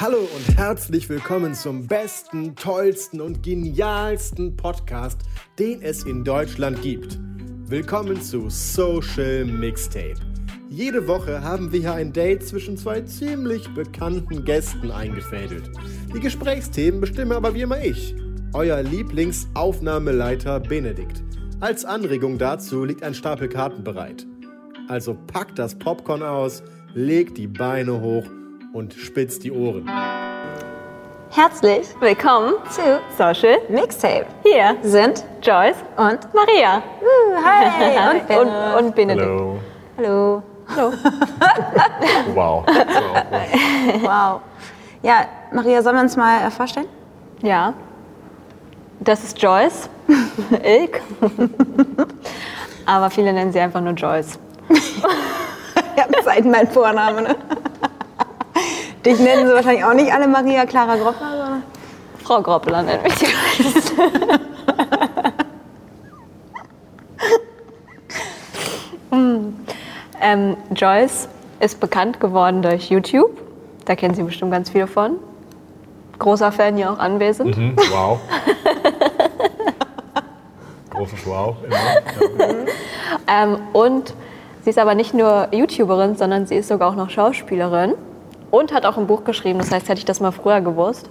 Hallo und herzlich willkommen zum besten, tollsten und genialsten Podcast, den es in Deutschland gibt. Willkommen zu Social Mixtape. Jede Woche haben wir hier ein Date zwischen zwei ziemlich bekannten Gästen eingefädelt. Die Gesprächsthemen bestimme aber wie immer ich, euer Lieblingsaufnahmeleiter Benedikt. Als Anregung dazu liegt ein Stapel Karten bereit. Also packt das Popcorn aus, legt die Beine hoch und spitzt die Ohren. Herzlich willkommen zu Social Mixtape. Hier sind Joyce und Maria. Uh, hi. und, und, und Benedikt. Hallo. Hallo. Hallo. Wow. wow. Ja, Maria, sollen wir uns mal äh, vorstellen? Ja. Das ist Joyce. Ilk. Aber viele nennen sie einfach nur Joyce. ja, seit mein Vorname. Ne? Dich nennen sie wahrscheinlich auch nicht alle Maria Clara Groppler, sondern Frau Groppler nennt mich die Hm. ähm, Joyce ist bekannt geworden durch YouTube. Da kennen Sie bestimmt ganz viele von. Großer Fan hier auch anwesend. Mhm, wow. Großes Wow. Immer. Ja. Ähm, und sie ist aber nicht nur YouTuberin, sondern sie ist sogar auch noch Schauspielerin und hat auch ein Buch geschrieben. Das heißt, hätte ich das mal früher gewusst,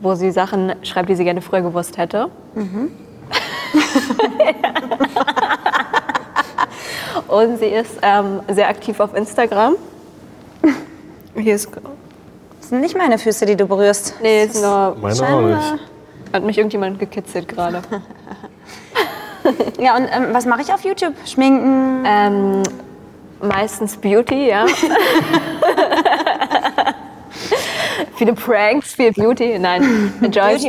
wo sie Sachen schreibt, die sie gerne früher gewusst hätte. und sie ist ähm, sehr aktiv auf Instagram. Hier ist, das sind nicht meine Füße, die du berührst. nee, ist nur, Meine auch nicht. hat mich irgendjemand gekitzelt gerade. Ja, und ähm, was mache ich auf YouTube? Schminken? Ähm, meistens Beauty, ja. Viele Pranks, viel Beauty. Nein, Joyce,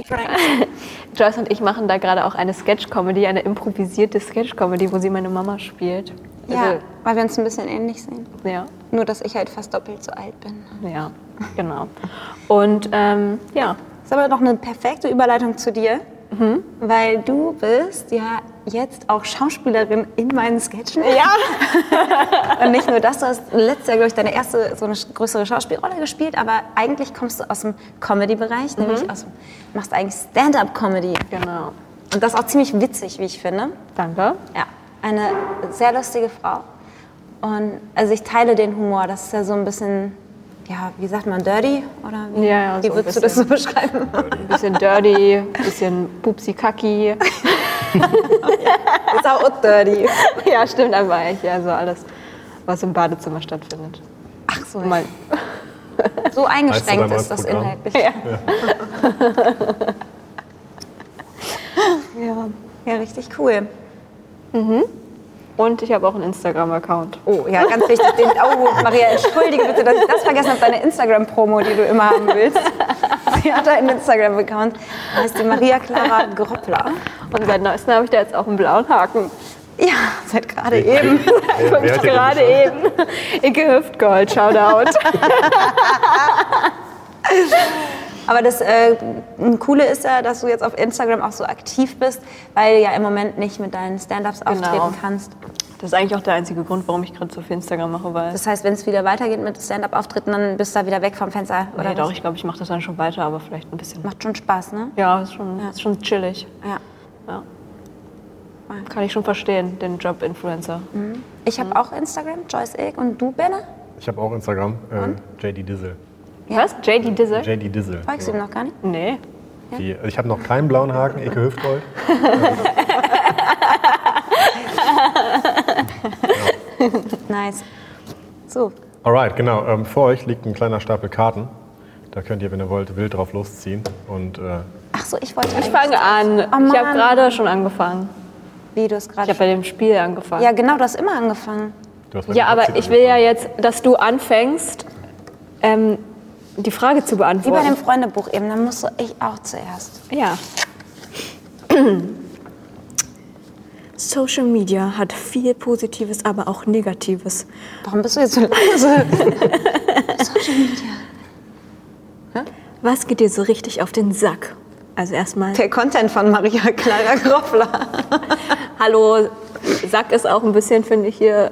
Joyce und ich machen da gerade auch eine Sketch-Comedy, eine improvisierte Sketch-Comedy, wo sie meine Mama spielt. Ja, weil wir uns ein bisschen ähnlich sehen. Also, ja, Nur, dass ich halt fast doppelt so alt bin. ja, genau. Und ähm, ja, ist aber doch eine perfekte Überleitung zu dir, Mhm. weil du bist ja jetzt auch Schauspielerin in meinen Sketchen. Ja. Und nicht nur das, du hast letztes Jahr, glaube ich, deine erste so eine größere Schauspielrolle gespielt, aber eigentlich kommst du aus dem Comedy-Bereich, nämlich aus, machst eigentlich Stand-up-Comedy. genau. Und das auch ziemlich witzig, wie ich finde. Danke. Ja, eine sehr lustige Frau. Und also ich teile den Humor, das ist ja so ein bisschen, ja, wie sagt man, dirty? Oder wie, Ja, ja, wie so würdest du das so beschreiben? Ein bisschen dirty, ein bisschen pupsi-kacki. ist auch dirty. ja, stimmt aber eigentlich. Ja, so alles, was im Badezimmer stattfindet. Ach so, Mal, so eingeschränkt ist das neues inhaltlich. Ja. ja, richtig cool. Und ich habe auch einen Instagram-Account. Oh, ja, ganz wichtig. Den, oh, Maria, entschuldige bitte, dass ich das vergessen habe, deine Instagram-Promo, die du immer haben willst. Sie hat einen Instagram-Account, heißt die Maria Clara Groppler. Und seit neuestem habe ich da jetzt auch einen blauen Haken. Ja, seit gerade eben. Wer, Gerade eben. Icke Hüftgold, Shoutout. Aber das äh, Coole ist ja, dass du jetzt auf Instagram auch so aktiv bist, weil du ja im Moment nicht mit deinen Stand-Ups auftreten kannst. Das ist eigentlich auch der einzige Grund, warum ich gerade so viel Instagram mache, weil. Das heißt, wenn es wieder weitergeht mit Stand-Up-Auftritten, dann bist du da wieder weg vom Fenster, oder? nee, doch, was? ich glaube, ich mache das dann schon weiter, aber vielleicht ein bisschen. Macht schon Spaß, ne? Ja, ist schon, ist schon chillig. Ja. Ja. Kann ich schon verstehen, den Job Influencer. Ich habe auch Instagram, Joyce Ilk. Und du, Benne? Ich habe auch Instagram, äh, JD Dizzle. Was? JD Dizzle? JD Dizzle. Folgst du ihm noch gar nicht? Nee. Die, ich habe noch keinen blauen Haken, Ecke Hüftgold. Nice. So, Alright, genau. Ähm, vor euch liegt ein kleiner Stapel Karten. Da könnt ihr, wenn ihr wollt, wild drauf losziehen. Und äh, ach so, ich wollte Ich fange an. ich habe gerade schon angefangen. Wie, du hast Ich gerade... habe bei dem Spiel angefangen. Ja, genau, du hast immer angefangen. Du hast Ja, aber Katze ich will ja jetzt, dass du anfängst, ähm, die Frage zu Wie bei beantworten. dem Freundebuch eben, dann musst du ich auch zuerst. Ja. Social Media hat viel Positives, aber auch Negatives. Warum bist du jetzt so leise? Was geht dir so richtig auf den Sack? Also erstmal, Der Content von Maria Clara Groffler. hallo, Sack ist auch ein bisschen, finde ich, hier,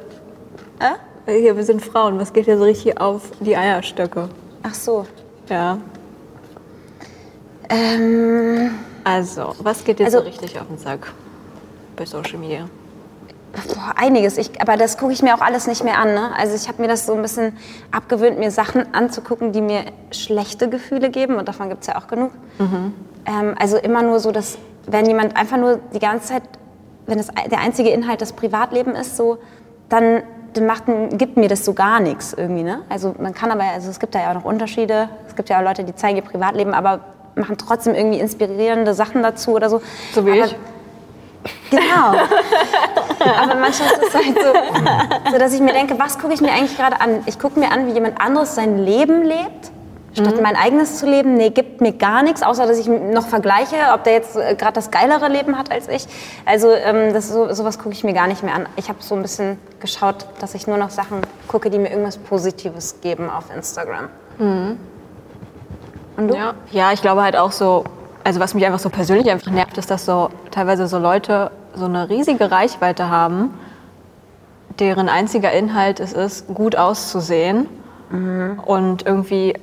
äh? hier, wir sind Frauen, was geht dir so richtig auf die Eierstöcke? Ach so. Ja. Ähm, Also, was geht dir Also- so richtig auf den Sack bei Social Media? boah, einiges. Ich, aber das gucke ich mir auch alles nicht mehr an. Ne? Also ich habe mir das so ein bisschen abgewöhnt, mir Sachen anzugucken, die mir schlechte Gefühle geben. Und davon gibt es ja auch genug. Ähm, also immer nur so, dass wenn jemand einfach nur die ganze Zeit, wenn das der einzige Inhalt das Privatleben ist, so, dann, dann macht, gibt mir das so gar nichts irgendwie. Ne? Also man kann aber, also es gibt da ja auch noch Unterschiede. Es gibt ja auch Leute, die zeigen ihr Privatleben, aber machen trotzdem irgendwie inspirierende Sachen dazu oder so. So wie aber, ich. Genau. Aber manchmal ist es halt so, so, dass ich mir denke, was gucke ich mir eigentlich gerade an? Ich gucke mir an, wie jemand anderes sein Leben lebt, statt mein eigenes zu leben. Nee, gibt mir gar nichts, außer dass ich noch vergleiche, ob der jetzt äh, gerade das geilere Leben hat als ich. Also ähm, das, so, sowas gucke ich mir gar nicht mehr an. Ich habe so ein bisschen geschaut, dass ich nur noch Sachen gucke, die mir irgendwas Positives geben auf Instagram. Und du? Ja. ja, ich glaube halt auch so, also was mich einfach so persönlich einfach nervt, ist, dass so teilweise so Leute so eine riesige Reichweite haben, deren einziger Inhalt es ist, gut auszusehen und irgendwie,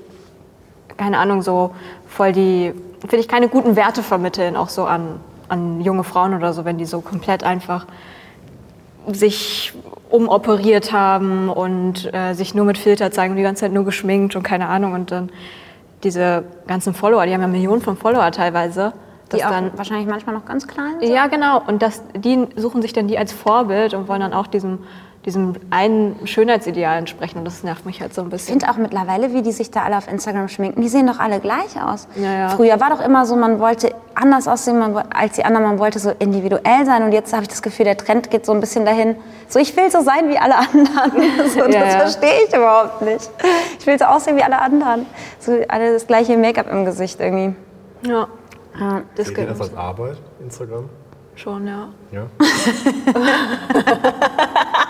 keine Ahnung, so voll die, finde ich, keine guten Werte vermitteln, auch so an, an junge Frauen oder so, wenn die so komplett einfach sich umoperiert haben und äh, sich nur mit Filter zeigen und die ganze Zeit nur geschminkt und keine Ahnung und dann diese ganzen Follower, die haben ja Millionen von Follower teilweise, Die auch dann wahrscheinlich manchmal noch ganz klein sind. ja genau und das die suchen sich dann die als Vorbild und wollen dann auch diesem diesem einen Schönheitsideal entsprechen und das nervt mich halt so ein Ich bisschen. finde auch mittlerweile, wie die sich da alle auf Instagram schminken, die sehen doch alle gleich aus. Ja, ja. Früher war doch immer so, man wollte anders aussehen man, als die anderen, man wollte so individuell sein und jetzt habe ich das Gefühl, der Trend geht so ein bisschen dahin, so ich will so sein wie alle anderen. So, Ja, das ja. verstehe ich überhaupt nicht. Ich will so aussehen wie alle anderen. So alle das gleiche Make-up im Gesicht irgendwie. Ja, Ja. das geht das als Arbeit, Instagram? schon, ja. Ja.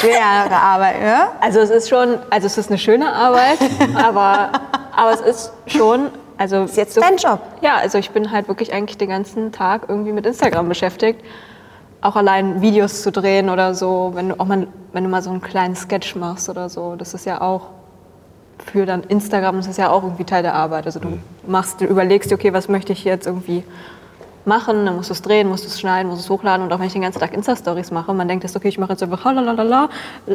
Schwere Arbeit, ja? Also es ist schon, also es ist eine schöne Arbeit, aber, aber es ist schon, also Ist jetzt dein Job. Ja, also ich bin halt wirklich eigentlich den ganzen Tag irgendwie mit Instagram beschäftigt. Auch allein Videos zu drehen oder so, wenn du auch mal, wenn du mal so einen kleinen Sketch machst oder so, das ist ja auch für dann Instagram, das ist ja auch irgendwie Teil der Arbeit. Also du machst, du überlegst dir, okay, was möchte ich jetzt irgendwie machen, dann musst du es drehen, musst du es schneiden, musst du es hochladen und auch wenn ich den ganzen Tag Insta-Stories mache, man denkt, jetzt, okay, ich mache jetzt einfach lalalala,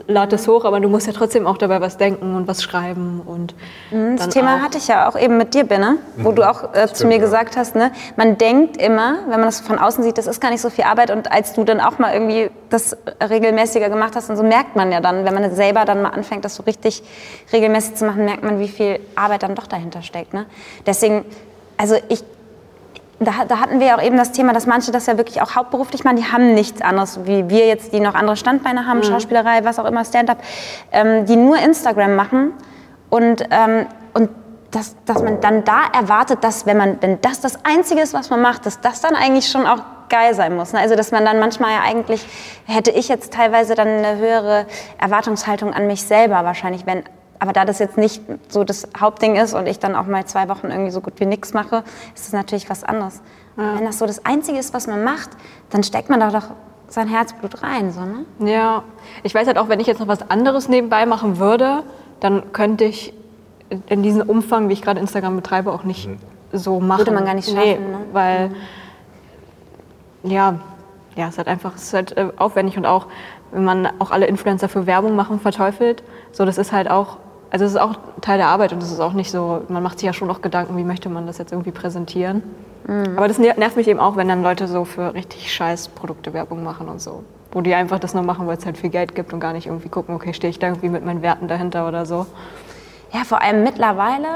lade es hoch, aber du musst ja trotzdem auch dabei was denken und was schreiben und Das dann Thema hatte ich ja auch eben mit dir, Binne, wo du auch äh, zu mir ja. gesagt hast, ne, man denkt immer, wenn man das von außen sieht, das ist gar nicht so viel Arbeit und als du dann auch mal irgendwie das regelmäßiger gemacht hast und so merkt man ja dann, wenn man selber dann mal anfängt, das so richtig regelmäßig zu machen, merkt man, wie viel Arbeit dann doch dahinter steckt. Ne? Deswegen, also ich da, da hatten wir ja auch eben das Thema, dass manche das ja wirklich auch hauptberuflich machen. Die haben nichts anderes, wie wir jetzt, die noch andere Standbeine haben, Schauspielerei, was auch immer, Stand-up, ähm, die nur Instagram machen. Und, ähm, und dass, dass man dann da erwartet, dass wenn, man, wenn das das Einzige ist, was man macht, dass das dann eigentlich schon auch geil sein muss. Ne? Also dass man dann manchmal ja eigentlich, hätte ich jetzt teilweise dann eine höhere Erwartungshaltung an mich selber wahrscheinlich, wenn aber da das jetzt nicht so das Hauptding ist und ich dann auch mal zwei Wochen irgendwie so gut wie nichts mache, ist das natürlich was anderes. Wenn das so das Einzige ist, was man macht, dann steckt man da doch sein Herzblut rein. So, ne? Ja, ich weiß halt auch, wenn ich jetzt noch was anderes nebenbei machen würde, dann könnte ich in- diesem Umfang, wie ich gerade Instagram betreibe, auch nicht so machen. Würde man gar nicht Nee, schaffen, ne? weil, ja, ja, es ist halt einfach es ist halt, äh, aufwendig und auch, wenn man auch alle Influencer für Werbung machen verteufelt, so das ist halt auch, also es ist auch Teil der Arbeit und es ist auch nicht so, man macht sich ja schon noch Gedanken, wie möchte man das jetzt irgendwie präsentieren. Mhm. Aber das ner- nervt mich eben auch, wenn dann Leute so für richtig scheiß Produkte Werbung machen und so. Wo die einfach das nur machen, weil es halt viel Geld gibt und gar nicht irgendwie gucken, okay, stehe ich da irgendwie mit meinen Werten dahinter oder so. Ja, vor allem mittlerweile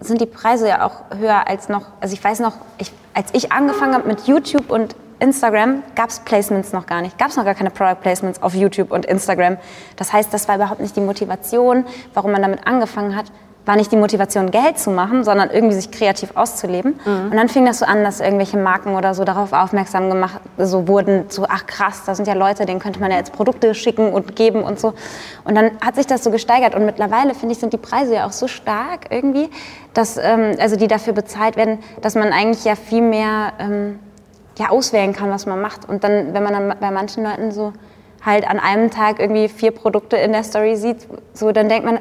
sind die Preise ja auch höher als noch, also ich weiß noch, ich, als ich angefangen habe mit YouTube und Instagram gab es Placements noch gar nicht. Gab es noch gar keine Product Placements auf YouTube und Instagram. Das heißt, das war überhaupt nicht die Motivation, warum man damit angefangen hat, war nicht die Motivation, Geld zu machen, sondern irgendwie sich kreativ auszuleben. Mhm. Und dann fing das so an, dass irgendwelche Marken oder so darauf aufmerksam gemacht so wurden, so ach krass, da sind ja Leute, denen könnte man ja jetzt Produkte schicken und geben und so. Und dann hat sich das so gesteigert. Und mittlerweile, finde ich, sind die Preise ja auch so stark irgendwie, dass, ähm, also die dafür bezahlt werden, dass man eigentlich ja viel mehr ähm, ja, auswählen kann, was man macht. Und dann, wenn man dann bei manchen Leuten so halt an einem Tag irgendwie vier Produkte in der Story sieht, so dann denkt man,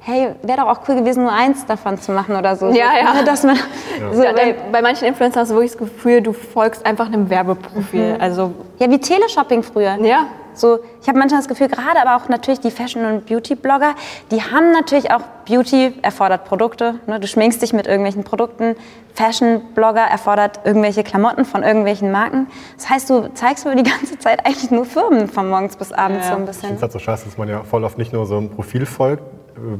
hey, wäre doch auch cool gewesen, nur eins davon zu machen oder so. Ja, ja. Ne, dass man, ja. So, ja, bei, bei, manchen Influencern hast du wirklich das Gefühl, du folgst einfach einem Werbeprofil. Mhm. Also, ja, wie Teleshopping früher. Ja. So, ich habe manchmal das Gefühl, gerade aber auch natürlich die Fashion- und Beauty-Blogger, die haben natürlich auch Beauty erfordert Produkte. Ne? Du schminkst dich mit irgendwelchen Produkten. Fashion-Blogger erfordert irgendwelche Klamotten von irgendwelchen Marken. Das heißt, du zeigst mir die ganze Zeit eigentlich nur Firmen von morgens bis abends ja, so ein bisschen. Ich finde es halt so scheiße, dass man ja voll oft nicht nur so ein Profil folgt,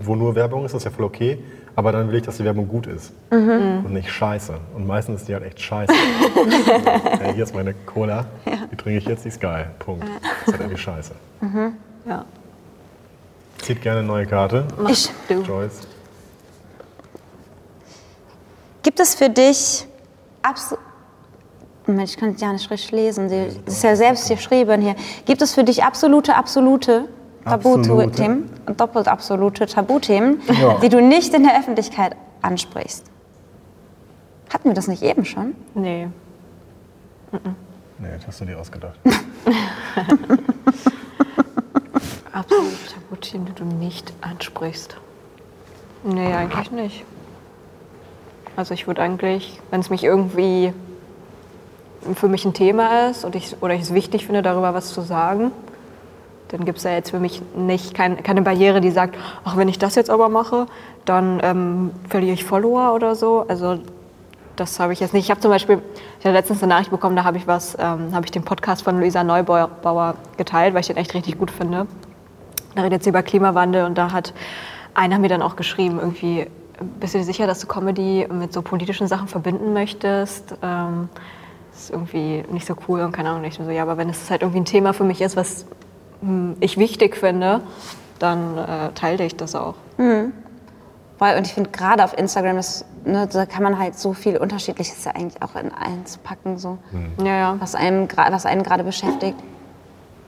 wo nur Werbung ist, das ist ja voll okay. Aber dann will ich, dass die Werbung gut ist mhm. und nicht scheiße. Und meistens ist die halt echt scheiße. hey, hier ist meine Cola, ja. die trinke ich jetzt, die ist geil. Punkt. Das ist halt irgendwie scheiße. Mhm. Ja. Zieht gerne eine neue Karte. Ich. Du. Joyce. Gibt es für dich absolut. Ich kann es ja nicht richtig lesen. Das ist ja selbst geschrieben hier. Gibt es für dich absolute, absolute Tabuthemen, doppelt absolute Tabuthemen, ja. die du nicht in der Öffentlichkeit ansprichst. Hatten wir das nicht eben schon? Nee. Nee, das hast du dir ausgedacht. absolute Tabuthemen, die du nicht ansprichst. Nee, eigentlich nicht. Also ich würde eigentlich, wenn es mich irgendwie für mich ein Thema ist und ich, oder ich es wichtig finde, darüber was zu sagen, dann gibt es ja jetzt für mich nicht kein, keine Barriere, die sagt, ach, wenn ich das jetzt aber mache, dann ähm, verliere ich Follower oder so. Also das habe ich jetzt nicht. Ich habe zum Beispiel, ich habe letztens eine Nachricht bekommen, da habe ich was, ähm, habe ich den Podcast von Luisa Neubauer geteilt, weil ich den echt richtig gut finde. Da redet sie über Klimawandel und da hat einer mir dann auch geschrieben, irgendwie, bist du dir sicher, dass du Comedy mit so politischen Sachen verbinden möchtest? Ähm, ist irgendwie nicht so cool und keine Ahnung. Ich so, ja, aber wenn es halt irgendwie ein Thema für mich ist, was ich wichtig finde, dann äh, teile ich das auch. Mhm. Und ich finde gerade auf Instagram, ist, ne, da kann man halt so viel Unterschiedliches ja eigentlich auch in eins packen, so. Mhm. Ja, ja. Was, einem, was einen gerade beschäftigt.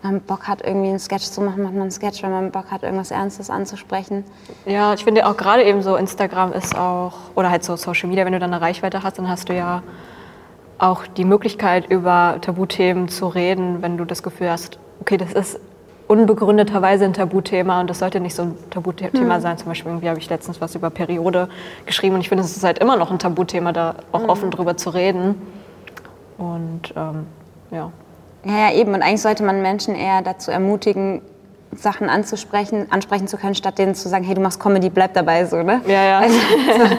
Wenn man Bock hat, irgendwie einen Sketch zu machen, macht man einen Sketch. Wenn man Bock hat, irgendwas Ernstes anzusprechen. Ja, ich finde auch gerade eben so Instagram ist auch, oder halt so Social Media, wenn du dann eine Reichweite hast, dann hast du ja auch die Möglichkeit, über Tabuthemen zu reden, wenn du das Gefühl hast, okay, das ist unbegründeterweise ein Tabuthema und das sollte nicht so ein Tabuthema mhm. sein. Zum Beispiel irgendwie habe ich letztens was über Periode geschrieben und ich finde, es ist halt immer noch ein Tabuthema, da auch mhm. offen drüber zu reden. Und ähm, ja. Ja, ja, eben. Und eigentlich sollte man Menschen eher dazu ermutigen, Sachen anzusprechen, ansprechen zu können, statt denen zu sagen, hey, du machst Comedy, bleib dabei so, ne? Ja, ja. Also, so,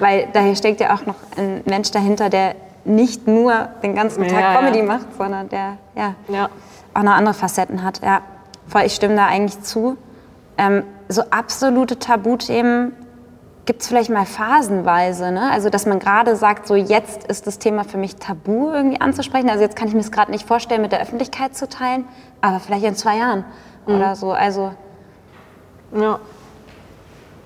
weil daher steckt ja auch noch ein Mensch dahinter, der nicht nur den ganzen Tag ja, Comedy ja. macht, sondern der ja, ja. auch noch andere Facetten hat. Ja voll, ich stimme da eigentlich zu. Ähm, so absolute Tabuthemen gibt es vielleicht mal phasenweise. Ne? Also, dass man gerade sagt, so jetzt ist das Thema für mich tabu irgendwie anzusprechen. Also, jetzt kann ich mir es gerade nicht vorstellen, mit der Öffentlichkeit zu teilen, aber vielleicht in zwei Jahren mhm. oder so. Also, ja.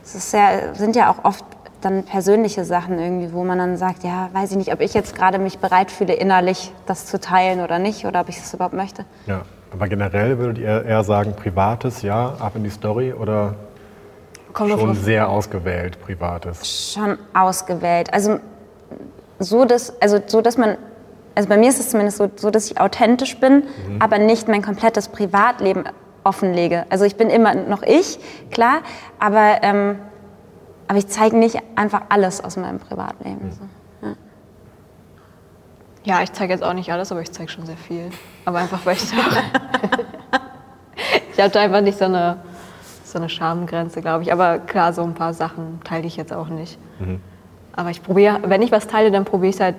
Es ist sehr, sind ja auch oft dann persönliche Sachen irgendwie, wo man dann sagt, ja, weiß ich nicht, ob ich jetzt gerade mich bereit fühle, innerlich das zu teilen oder nicht, oder ob ich es überhaupt möchte. Ja. Aber generell würdet ihr eher sagen, privates, ja, ab in die Story oder Kommt schon sehr ausgewählt, privates? Schon ausgewählt. Also so, dass, also so, dass man, also bei mir ist es zumindest so, so dass ich authentisch bin, mhm. aber nicht mein komplettes Privatleben offenlege. Also ich bin immer noch ich, klar, aber, ähm, aber ich zeige nicht einfach alles aus meinem Privatleben. Mhm. So. Ja, ich zeige jetzt auch nicht alles, aber ich zeige schon sehr viel. Aber einfach, weil ich da Ich habe da einfach nicht so eine, so eine Schamgrenze, glaube ich. Aber klar, so ein paar Sachen teile ich jetzt auch nicht. Mhm. Aber ich probiere, wenn ich was teile, dann probiere ich es halt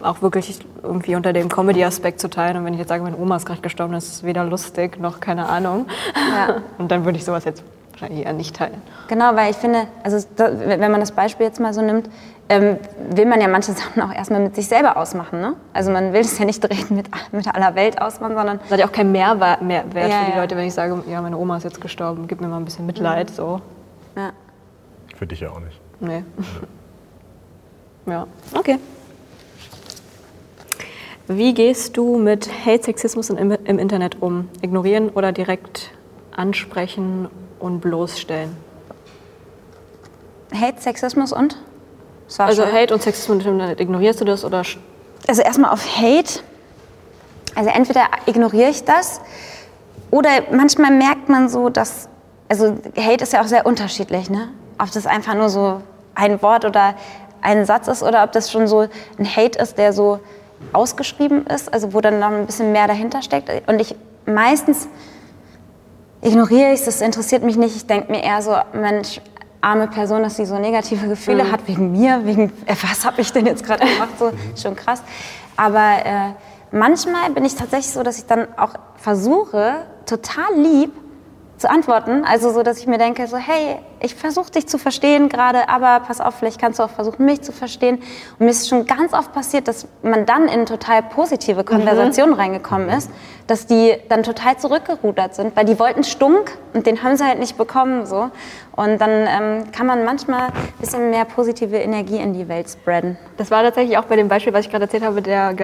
auch wirklich irgendwie unter dem Comedy-Aspekt zu teilen. Und wenn ich jetzt sage, meine Oma ist gerade gestorben, ist es weder lustig noch keine Ahnung. Ja. Und dann würde ich sowas jetzt wahrscheinlich eher nicht teilen. Genau, weil ich finde, also da, wenn man das Beispiel jetzt mal so nimmt, ähm, will man ja manche Sachen auch erstmal mit sich selber ausmachen. Ne? Also man will es ja nicht direkt mit, mit aller Welt ausmachen, sondern Das hat ja auch keinen Mehrwert, Mehrwert Ja, für die ja. Leute, wenn ich sage, ja, meine Oma ist jetzt gestorben, gib mir mal ein bisschen Mitleid. So, ja. Für dich ja auch nicht. nee. ja, okay. Wie gehst du mit Hate, Sexismus im, im Internet um? Ignorieren oder direkt ansprechen und bloßstellen? Hate, Sexismus und? Also schon- Hate und Sexismus ignorierst du das oder also erstmal auf Hate. Also entweder ignoriere ich das oder manchmal merkt man so, dass, also Hate ist ja auch sehr unterschiedlich, ne? Ob das einfach nur so ein Wort oder ein Satz ist oder ob das schon so ein Hate ist, der so ausgeschrieben ist, also wo dann noch ein bisschen mehr dahinter steckt. Und ich meistens ignoriere ich es, das interessiert mich nicht. Ich denke mir eher so, Mensch, arme Person, dass sie so negative Gefühle hat wegen mir, wegen, äh, was habe ich denn jetzt gerade gemacht, so, schon krass. Aber äh, manchmal bin ich tatsächlich so, dass ich dann auch versuche, total lieb zu antworten. Also so, dass ich mir denke, so, hey, ich versuche dich zu verstehen gerade, aber pass auf, vielleicht kannst du auch versuchen, mich zu verstehen. Und mir ist schon ganz oft passiert, dass man dann in total positive Konversationen reingekommen ist, dass die dann total zurückgerudert sind, weil die wollten Stunk und den haben sie halt nicht bekommen. So. Und dann ähm, kann man manchmal ein bisschen mehr positive Energie in die Welt spreaden. Das war tatsächlich auch bei dem Beispiel, was ich gerade erzählt habe, der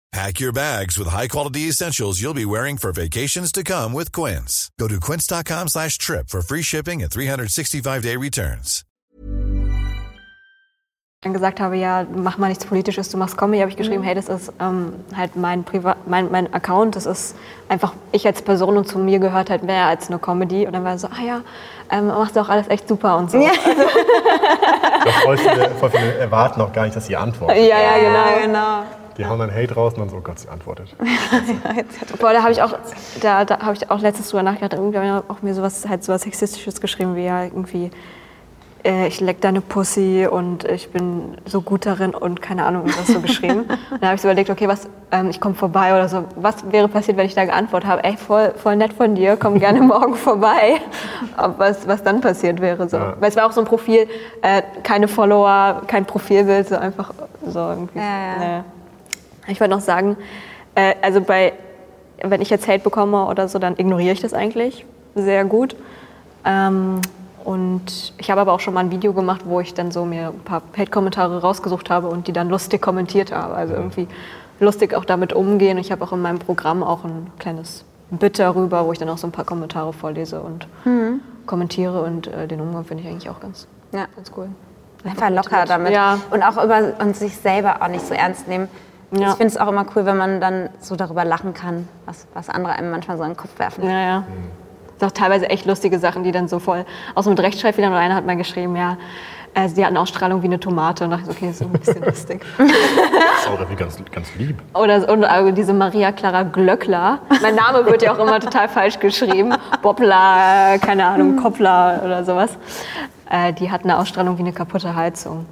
Pack your bags with high-quality essentials you'll be wearing for vacations to come with Quince. Go to quince.com slash trip for free shipping and 365-day returns. dann gesagt habe, ja, mach mal nichts Politisches, du machst Comedy, habe ich geschrieben, hey, das ist ähm, halt mein, Priva mein, mein Account, das ist einfach ich als Person und zu mir gehört halt mehr als nur Comedy. Und dann war er so, ah ja, ähm, machst du auch alles echt super und so. Ja, Doch voll viele, voll viele erwarten auch gar nicht, dass sie antworten. ja, genau. genau. Die hauen dann Hate raus und dann so, oh Gott, sie antwortet. Boah, da habe ich auch, da, da habe ich auch letztens drüber nachgedacht, irgendwie haben ja auch mir sowas, halt sowas Sexistisches geschrieben, wie ja irgendwie, äh, ich leck deine Pussy und ich bin so gut darin und keine Ahnung, was so geschrieben. dann habe ich so überlegt, okay, was, ähm, ich komme vorbei oder so. Was wäre passiert, wenn ich da geantwortet habe, ey, voll, voll nett von dir, komm gerne morgen vorbei. Ob was, was dann passiert wäre. So. Ja. Weil es war auch so ein Profil, äh, keine Follower, kein Profilbild, so einfach so irgendwie. Ja, ja. Nee. Ich wollte noch sagen, äh, also bei, wenn ich jetzt Hate bekomme oder so, dann ignoriere ich das eigentlich sehr gut. Ähm, und ich habe aber auch schon mal ein Video gemacht, wo ich dann so mir ein paar Hate-Kommentare rausgesucht habe und die dann lustig kommentiert habe. Also irgendwie lustig auch damit umgehen. Ich habe auch in meinem Programm auch ein kleines Bit darüber, wo ich dann auch so ein paar Kommentare vorlese und kommentiere. Und äh, den Umgang finde ich eigentlich auch ganz, Ja. ganz cool. Einfach locker damit. Ja. Und auch über und sich selber auch nicht so ernst nehmen. Ja. Ich finde es auch immer cool, wenn man dann so darüber lachen kann, was, was andere einem manchmal so in den Kopf werfen. Ja, ja. Das sind auch teilweise echt lustige Sachen, die dann so voll aus dem Rechtschreibfehler. Und einer hat mal geschrieben, ja, äh, sie hat eine Ausstrahlung wie eine Tomate. Und dachte ich, so, okay, das ist ein bisschen lustig. Das ist auch irgendwie ganz, ganz lieb. Oder und, äh, diese Maria Clara Glöckler. Mein Name wird ja auch immer total falsch geschrieben. Bobla, keine Ahnung, Koppler oder sowas. Äh, die hat eine Ausstrahlung wie eine kaputte Heizung.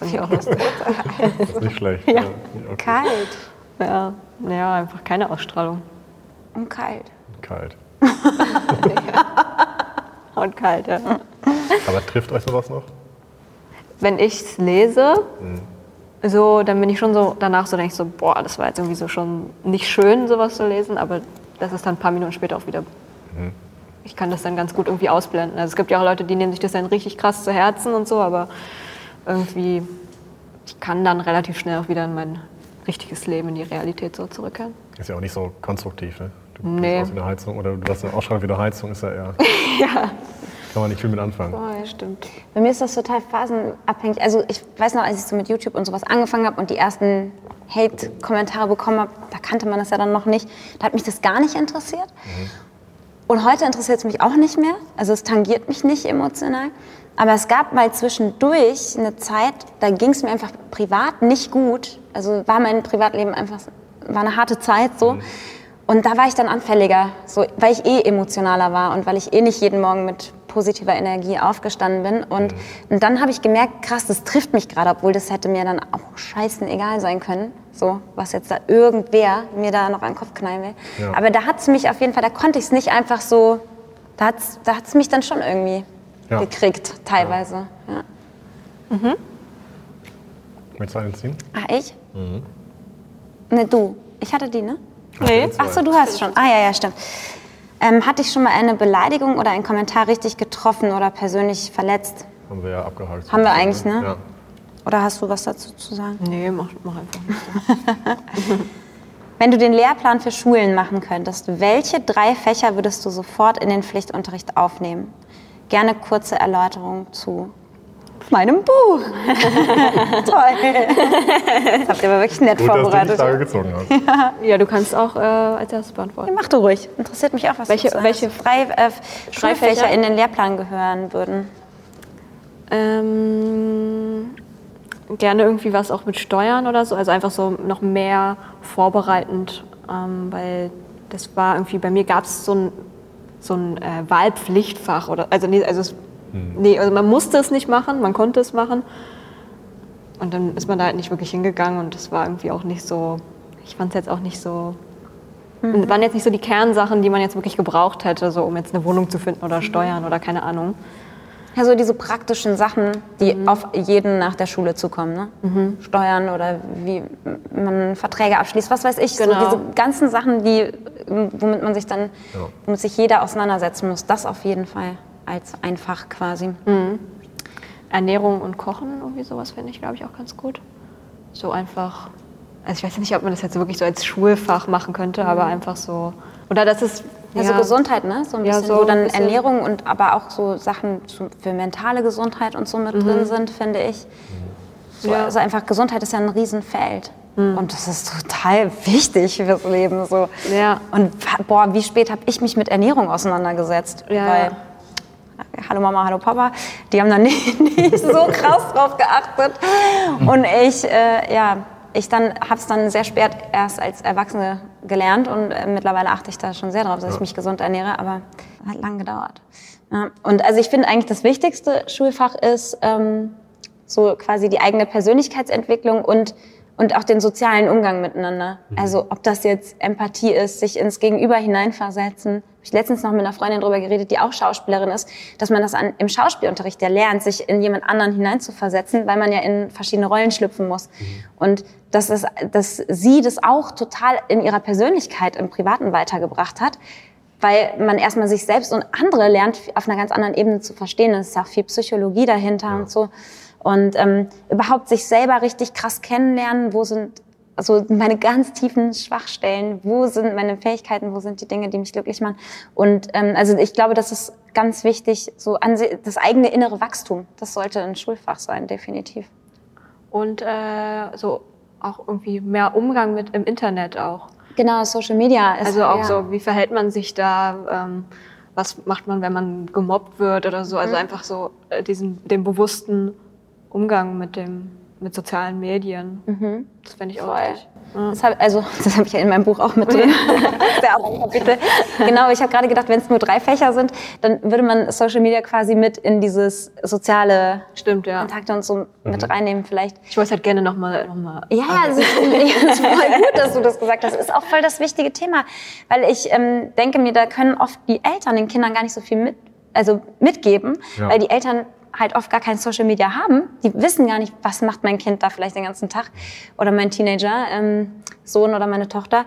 Das fand ich auch lustig. Das ist nicht schlecht. Ja. Okay. Kalt Ja, ja, einfach keine Ausstrahlung. und kalt. Kalt. Und kalt, ja. Aber trifft euch sowas noch? wenn ich es lese, so, dann bin ich schon so, danach so denke ich so, boah, das war jetzt irgendwie so schon nicht schön, sowas zu lesen, aber das ist dann ein paar Minuten später auch wieder. Ich kann das dann ganz gut irgendwie ausblenden. Also es gibt ja auch Leute, die nehmen sich das dann richtig krass zu Herzen und so, aber irgendwie, ich kann dann relativ schnell auch wieder in mein richtiges Leben, in die Realität so zurückkehren. Ist ja auch nicht so konstruktiv, ne? Du Nee. bist aus wie eine Heizung oder du hast eine Ausstrahlung wie eine Heizung, ist ja eher. Kann man nicht viel mit anfangen. Oh, ja, stimmt. Bei mir ist das total phasenabhängig. Also ich weiß noch, als ich so mit YouTube und sowas angefangen habe und die ersten Hate-Kommentare bekommen habe, da kannte man das ja dann noch nicht. Da hat mich das gar nicht interessiert. Und heute interessiert es mich auch nicht mehr. Also es tangiert mich nicht emotional. Aber es gab mal zwischendurch eine Zeit, da ging es mir einfach privat nicht gut. Also war mein Privatleben einfach, war eine harte Zeit so. Und da war ich dann anfälliger, so, weil ich eh emotionaler war und weil ich eh nicht jeden Morgen mit positiver Energie aufgestanden bin. Und, und dann habe ich gemerkt, krass, das trifft mich gerade, obwohl das hätte mir dann auch scheißen egal sein können. So, was jetzt da irgendwer mir da noch an den Kopf knallen will. Ja. Aber da hat es mich auf jeden Fall, da konnte ich es nicht einfach so, da hat es da hat's mich dann schon irgendwie Ja. gekriegt, teilweise. Ja. Möchtest du einen ziehen? Ah, ich? Ne, du. Ich hatte die, ne? Nee. Ach so, du hast schon. Ah, ja, ja, stimmt. Ähm, hat dich schon mal eine Beleidigung oder ein Kommentar richtig getroffen oder persönlich verletzt? Haben wir ja abgehakt. Haben wir eigentlich, ne? Ja. Oder hast du was dazu zu sagen? Nee, mach, mach einfach nicht. Wenn du den Lehrplan für Schulen machen könntest, welche drei Fächer würdest du sofort in den Pflichtunterricht aufnehmen? Gerne kurze Erläuterung zu meinem Buch. Toll. Das habt ihr aber wirklich nett Gut, dass du die vorbereitet. Gezogen hast. Ja, du kannst auch äh, als erstes beantworten. Mach du ruhig. Interessiert mich auch, was Welche- du welche. Frei, äh, Schulfächer Fächer? in den Lehrplan gehören würden. Ähm, gerne irgendwie was auch mit Steuern oder so, also einfach so noch mehr vorbereitend, ähm, weil das war irgendwie, bei mir gab es so ein, so ein äh, Wahlpflichtfach oder, also nee, also, es, nee, also man musste es nicht machen, man konnte es machen. Und dann ist man da halt nicht wirklich hingegangen und das war irgendwie auch nicht so, ich fand es jetzt auch nicht so, waren jetzt nicht so die Kernsachen, die man jetzt wirklich gebraucht hätte, so um jetzt eine Wohnung zu finden oder Steuern oder keine Ahnung. Ja, so diese praktischen Sachen, die auf jeden nach der Schule zukommen. Ne? Steuern oder wie man Verträge abschließt, was weiß ich. Genau. So diese ganzen Sachen, die, womit man sich dann, Ja. womit sich jeder auseinandersetzen muss. Das auf jeden Fall als ein Fach quasi. Ernährung und Kochen, irgendwie sowas finde ich, glaube ich, auch ganz gut. So einfach, also ich weiß nicht, ob man das jetzt wirklich so als Schulfach machen könnte, aber einfach so, oder das ist, Also Gesundheit, ne? So ein Ja, bisschen, so wo dann bisschen. Ernährung und aber auch so Sachen für mentale Gesundheit und so mit drin sind, finde ich. So, Ja. Also einfach Gesundheit ist ja ein Riesenfeld. Und das ist total wichtig fürs Leben. So. Ja. Und boah, wie spät habe ich mich mit Ernährung auseinandergesetzt? Ja. Weil, hallo Mama, hallo Papa, die haben da nicht, nicht so krass drauf geachtet. Und ich, äh, ja, ich dann habe es dann sehr spät erst als Erwachsene gelernt und äh, mittlerweile achte ich da schon sehr drauf, dass ich mich gesund ernähre, aber hat lang gedauert. Ja. Und also ich finde eigentlich das wichtigste Schulfach ist ähm, so quasi die eigene Persönlichkeitsentwicklung und und auch den sozialen Umgang miteinander. Also ob das jetzt Empathie ist, sich ins Gegenüber hineinversetzen. Ich letztens noch mit einer Freundin drüber geredet, die auch Schauspielerin ist, dass man das an, im Schauspielunterricht ja lernt, sich in jemand anderen hineinzuversetzen, weil man ja in verschiedene Rollen schlüpfen muss. Und dass, es, dass sie das auch total in ihrer Persönlichkeit im Privaten weitergebracht hat, weil man erstmal sich selbst und andere lernt, auf einer ganz anderen Ebene zu verstehen. Es ist ja auch viel Psychologie dahinter und so. Und ähm, überhaupt sich selber richtig krass kennenlernen, wo sind also meine ganz tiefen Schwachstellen, wo sind meine Fähigkeiten, wo sind die Dinge, die mich glücklich machen. Und ähm, also ich glaube, das ist ganz wichtig, so das eigene innere Wachstum, das sollte ein Schulfach sein, definitiv. Und äh, so auch irgendwie mehr Umgang mit im Internet auch. Genau, Social Media ist Also auch ja. so, wie verhält man sich da? Ähm, was macht man, wenn man gemobbt wird oder so? Mhm. Also einfach so äh, diesen, den bewussten Umgang mit dem mit sozialen Medien. Das fände ich auch Mhm. Voll. wichtig. Das hab, also, das habe ich ja in meinem Buch auch mit drin. Ja. Genau, ich habe gerade gedacht, wenn es nur drei Fächer sind, dann würde man Social Media quasi mit in dieses soziale Stimmt, ja. Kontakte und so mit reinnehmen vielleicht. Ich wollte es halt gerne nochmal. Noch mal Ja, ja, es ist, ja, es ist voll gut, dass du das gesagt hast. Das ist auch voll das wichtige Thema, weil ich ähm, denke mir, da können oft die Eltern den Kindern gar nicht so viel mit, also mitgeben, Ja. weil die Eltern halt oft gar kein Social Media haben. Die wissen gar nicht, was macht mein Kind da vielleicht den ganzen Tag oder mein Teenager, ähm, Sohn oder meine Tochter.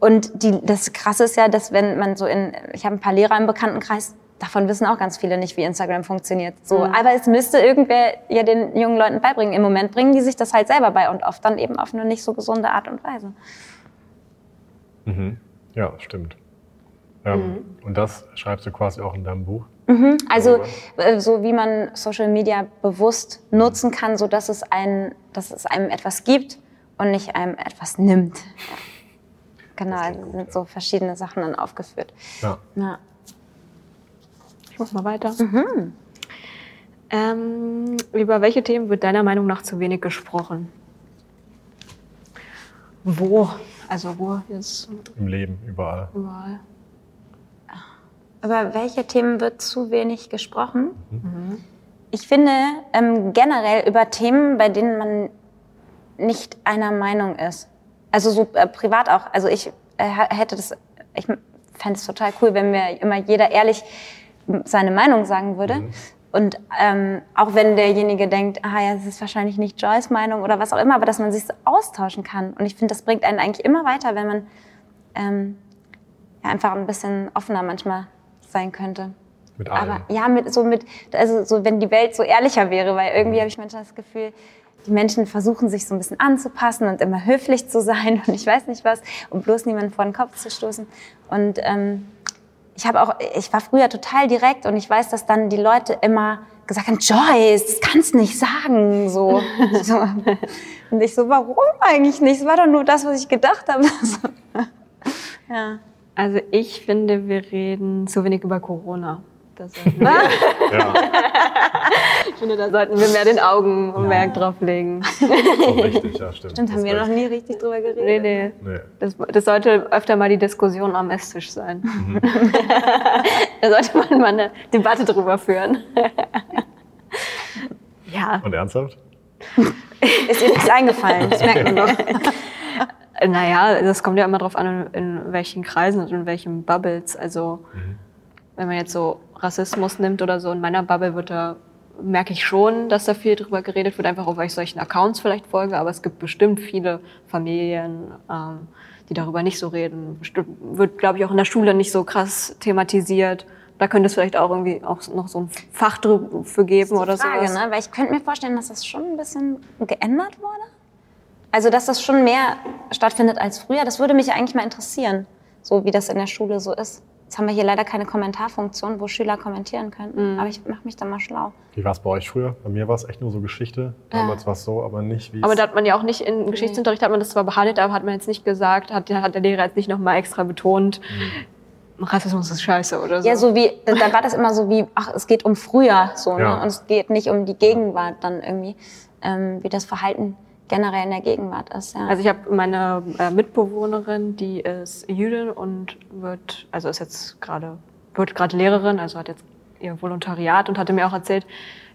Und die, das Krasse ist ja, dass wenn man so in, ich habe ein paar Lehrer im Bekanntenkreis, davon wissen auch ganz viele nicht, wie Instagram funktioniert. So, aber es müsste irgendwer ja den jungen Leuten beibringen. Im Moment bringen die sich das halt selber bei und oft dann eben auf eine nicht so gesunde Art und Weise. Ja, stimmt. Ähm, Und das schreibst du quasi auch in deinem Buch. Also äh, so wie man Social Media bewusst nutzen kann, so dass es einen, dass es einem etwas gibt und nicht einem etwas nimmt. Ja. Genau, also sind so verschiedene Sachen dann aufgeführt. Ja. Ja. Ich muss mal weiter. Ähm, über welche Themen wird deiner Meinung nach zu wenig gesprochen? Wo? Also wo jetzt Im Leben, überall. überall? Über welche Themen wird zu wenig gesprochen? Ich finde ähm, generell über Themen, bei denen man nicht einer Meinung ist. Also so äh, privat auch. Also ich äh, hätte das, ich fände es total cool, wenn mir immer jeder ehrlich seine Meinung sagen würde. Und ähm, auch wenn derjenige denkt, ah ja, das ist wahrscheinlich nicht Joyce Meinung oder was auch immer, aber dass man sich so austauschen kann. Und ich finde, das bringt einen eigentlich immer weiter, wenn man ähm, ja, einfach ein bisschen offener manchmal sein könnte. Mit allem. Aber ja, mit, so mit, also so, wenn die Welt so ehrlicher wäre, weil irgendwie habe ich manchmal das Gefühl, die Menschen versuchen sich so ein bisschen anzupassen und immer höflich zu sein und ich weiß nicht was und bloß niemanden vor den Kopf zu stoßen. Und ähm, ich habe auch, ich war früher total direkt und ich weiß, dass dann die Leute immer gesagt haben, Joyce, das kannst du nicht sagen, so. so. Und ich so, warum eigentlich nicht? Es war doch nur das, was ich gedacht habe. Ja. Also ich finde, wir reden zu wenig über Corona. Das wir, Ja, ich finde, da sollten wir mehr den Augenmerk drauf legen. richtig, ja, stimmt. Stimmt, haben Hast wir noch nie richtig drüber geredet. Nee, nee. Nee. Das, das sollte öfter mal die Diskussion am Esstisch sein. da sollte man mal eine Debatte drüber führen. ja, Und ernsthaft? Ist ihr nichts eingefallen, das merkt man doch. Naja, das kommt ja immer drauf an, in welchen Kreisen und in welchen Bubbles. Also, wenn man jetzt so Rassismus nimmt oder so, in meiner Bubble wird da, merke ich schon, dass da viel drüber geredet wird, einfach auch weil ich solchen Accounts vielleicht folge, aber es gibt bestimmt viele Familien, ähm, die darüber nicht so reden. Bestimmt wird, glaube ich, auch in der Schule nicht so krass thematisiert. Da könnte es vielleicht auch irgendwie auch noch so ein Fach für geben oder Frage, sowas. ne? Weil ich könnte mir vorstellen, dass das schon ein bisschen geändert wurde. Also, dass das schon mehr stattfindet als früher. Das würde mich eigentlich mal interessieren, so wie das in der Schule so ist. Jetzt haben wir hier leider keine Kommentarfunktion, wo Schüler kommentieren könnten. Aber ich mache mich da mal schlau. Wie war es bei euch früher? Bei mir war es echt nur so Geschichte. Damals war es so, aber nicht wie es- Aber da hat man ja auch nicht, in Geschichtsunterricht hat man das zwar behandelt, aber hat man jetzt nicht gesagt, hat, hat der Lehrer jetzt nicht nochmal extra betont, Rassismus ist scheiße oder so. Ja, so wie, da war das immer so wie, ach, es geht um früher, so, Ja. ne? Und es geht nicht um die Gegenwart dann irgendwie, ähm, wie das Verhalten generell in der Gegenwart ist, ja. Also ich habe meine äh, Mitbewohnerin, die ist Jüdin und wird, also ist jetzt gerade, wird gerade Lehrerin, also hat jetzt ihr Volontariat und hatte mir auch erzählt,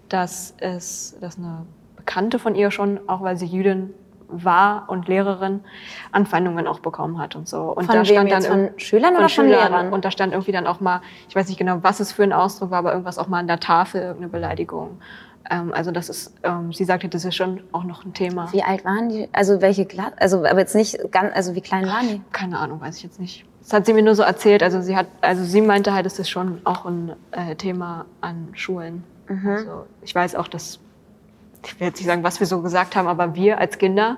dass es, dass eine Bekannte von ihr schon, auch weil sie Jüdin war und Lehrerin, Anfeindungen auch bekommen hat und so. Und Von wem jetzt? Von irg- Schülern oder von Lehrern? Und da stand irgendwie dann auch mal, ich weiß nicht genau, was es für ein Ausdruck war, aber irgendwas auch mal an der Tafel, irgendeine Beleidigung. Ähm, also das ist, ähm, sie sagte, das ist schon auch noch ein Thema. wie alt waren die? Also welche Klasse? Also aber jetzt nicht ganz, also wie klein waren die? Keine Ahnung, weiß ich jetzt nicht. Das hat sie mir nur so erzählt. Also sie hat, also sie meinte halt, es ist schon auch ein äh, Thema an Schulen. Also ich weiß auch, dass ich will jetzt nicht sagen, was wir so gesagt haben, aber wir als Kinder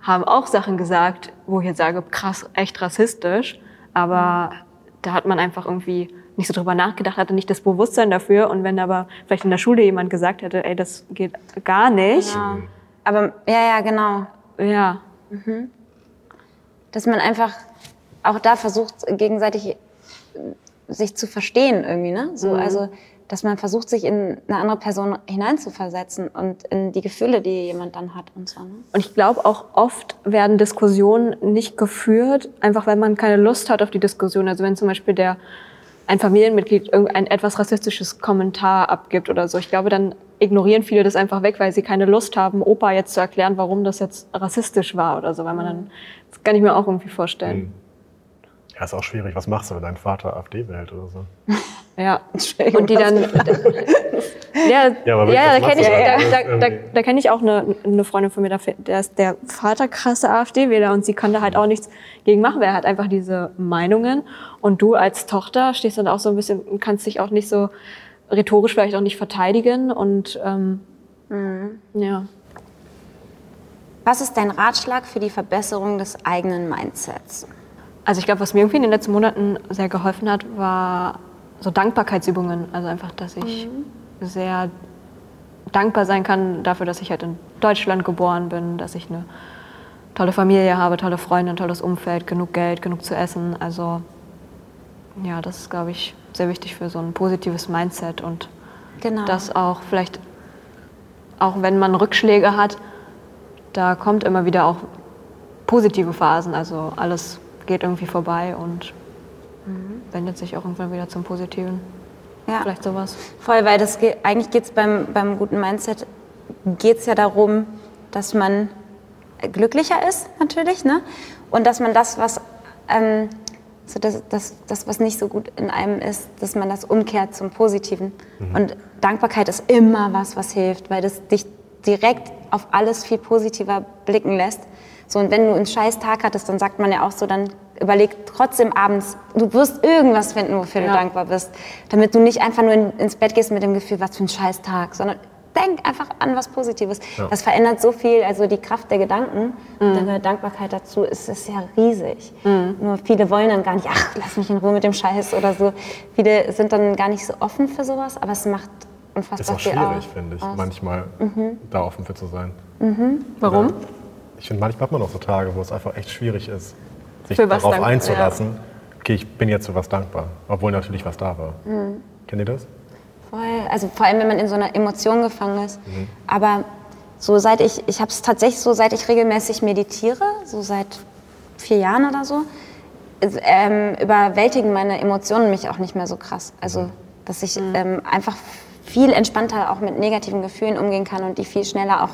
haben auch Sachen gesagt, wo ich jetzt sage, krass, echt rassistisch. Aber da hat man einfach irgendwie nicht so drüber nachgedacht, hatte nicht das Bewusstsein dafür. Und wenn aber vielleicht in der Schule jemand gesagt hätte, ey, das geht gar nicht, Ja. Aber ja, ja, genau. ja, Dass man einfach auch da versucht, gegenseitig äh, sich zu verstehen irgendwie, ne? So, also, dass man versucht, sich in eine andere Person hineinzuversetzen und in die Gefühle, die jemand dann hat und so. Ne? Und ich glaube auch oft werden Diskussionen nicht geführt, einfach weil man keine Lust hat auf die Diskussion. Also wenn zum Beispiel der ein Familienmitglied irgendein etwas rassistisches Kommentar abgibt oder so, ich glaube, dann ignorieren viele das einfach weg, weil sie keine Lust haben, Opa jetzt zu erklären, warum das jetzt rassistisch war oder so, weil man dann, das kann ich mir auch irgendwie vorstellen. Ja, ist auch schwierig. Was machst du, wenn dein Vater AfD wählt oder so? Ja. Und die dann. ja, Ja, ja, da kenne ich, da, da? da, da, kenn ich auch eine, eine Freundin von mir, da- der ist der Vater krasse AfD-Wähler und sie kann da halt auch nichts gegen machen, weil er hat einfach diese Meinungen. Und du als Tochter stehst dann auch so ein bisschen, und kannst dich auch nicht so rhetorisch vielleicht auch nicht verteidigen und ähm, ja. Was ist dein Ratschlag für die Verbesserung des eigenen Mindsets? Also ich glaube, was mir irgendwie in den letzten Monaten sehr geholfen hat, war so Dankbarkeitsübungen. Also einfach, dass ich sehr dankbar sein kann dafür, dass ich halt in Deutschland geboren bin, dass ich eine tolle Familie habe, tolle Freunde, ein tolles Umfeld, genug Geld, genug zu essen. Also ja, das ist, glaube ich, sehr wichtig für so ein positives Mindset und Genau. Dass auch vielleicht, auch wenn man Rückschläge hat, da kommt immer wieder auch positive Phasen. Also alles geht irgendwie vorbei und wendet sich auch irgendwann wieder zum Positiven. Ja. Vielleicht sowas. Voll, weil das ge- eigentlich geht es beim, beim guten Mindset geht's ja darum, dass man glücklicher ist, natürlich, ne? Und dass man das, was ähm, so das, das, das, was nicht so gut in einem ist, dass man das umkehrt zum Positiven. Und Dankbarkeit ist immer was, was hilft, weil das dich direkt auf alles viel positiver blicken lässt. So, und wenn du einen scheiß Tag hattest, dann sagt man ja auch so, dann überleg trotzdem abends, du wirst irgendwas finden, wofür du Ja. dankbar bist. Damit du nicht einfach nur in, ins Bett gehst mit dem Gefühl, was für ein scheiß Tag, sondern denk einfach an was Positives. Ja. Das verändert so viel, also die Kraft der Gedanken, der Dankbarkeit dazu ist, ist ja riesig. Nur viele wollen dann gar nicht, ach, lass mich in Ruhe mit dem Scheiß oder so. Viele sind dann gar nicht so offen für sowas, aber es macht unfassbar Ist auch viel schwierig, finde ich, aus. manchmal da offen für zu sein. Warum? Ich finde, manchmal hat man auch so Tage, wo es einfach echt schwierig ist, sich darauf dank- einzulassen. Okay, ich bin jetzt für was dankbar, obwohl natürlich was da war. Kennt ihr das? Voll. Also vor allem, wenn man in so einer Emotion gefangen ist. Mhm. Aber so seit ich, ich habe es tatsächlich so, seit ich regelmäßig meditiere, so seit vier Jahren oder so, ähm, überwältigen meine Emotionen mich auch nicht mehr so krass. Also, dass ich ähm, einfach viel entspannter auch mit negativen Gefühlen umgehen kann und die viel schneller auch,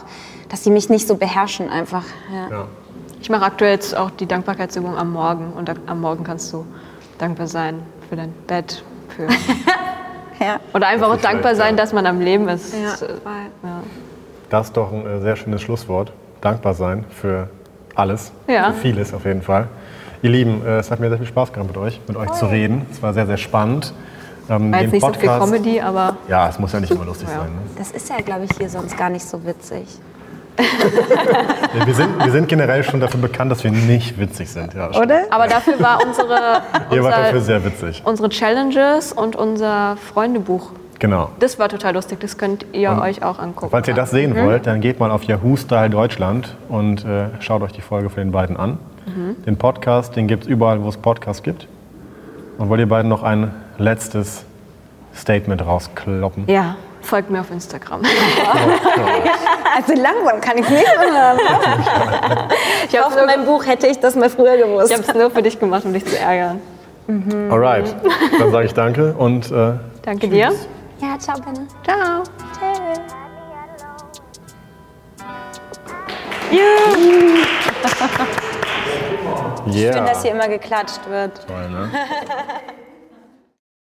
dass sie mich nicht so beherrschen einfach. Ja. Ja. Ich mache aktuell jetzt auch die Dankbarkeitsübung am Morgen. Und am Morgen kannst du dankbar sein für dein Bett, für Ja. Oder einfach auch dankbar sein, ja. dass man am Leben ist. Das, äh, ja. Das ist doch ein äh, sehr schönes Schlusswort. Dankbar sein für alles, Ja. für vieles auf jeden Fall. Ihr Lieben, äh, es hat mir sehr viel Spaß gemacht mit euch, mit euch zu reden. Es war sehr, sehr spannend. Ähm, War jetzt nicht so viel Podcast- Comedy, aber Ja, es muss ja nicht immer lustig Ja. sein. Ne? Das ist ja, glaube ich, hier sonst gar nicht so witzig. Ja, Wir, sind, wir sind generell schon dafür bekannt, dass wir nicht witzig sind. Ja, stimmt. Aber dafür war unsere, Ihr wart dafür unser, sehr witzig. unsere Challenges und unser Freundebuch. Genau. Das war total lustig, das könnt ihr Und euch auch angucken. Falls ihr das sehen wollt, dann geht mal auf Yahoo Style Deutschland und äh, schaut euch die Folge von den beiden an. Den Podcast, den gibt es überall, wo es Podcasts gibt. Und wollt ihr beiden noch ein letztes Statement rauskloppen? Ja, folgt mir auf Instagram. Also langsam kann ich nicht hören. Ich habe Auf meinem Buch hätte ich das mal früher gewusst. es nur für dich gemacht, um dich zu ärgern. Alright, dann sage ich danke und äh, Danke dir. Ja, ciao, Benne. Ciao. yeah. Schön, dass hier immer geklatscht wird. Toll, ne?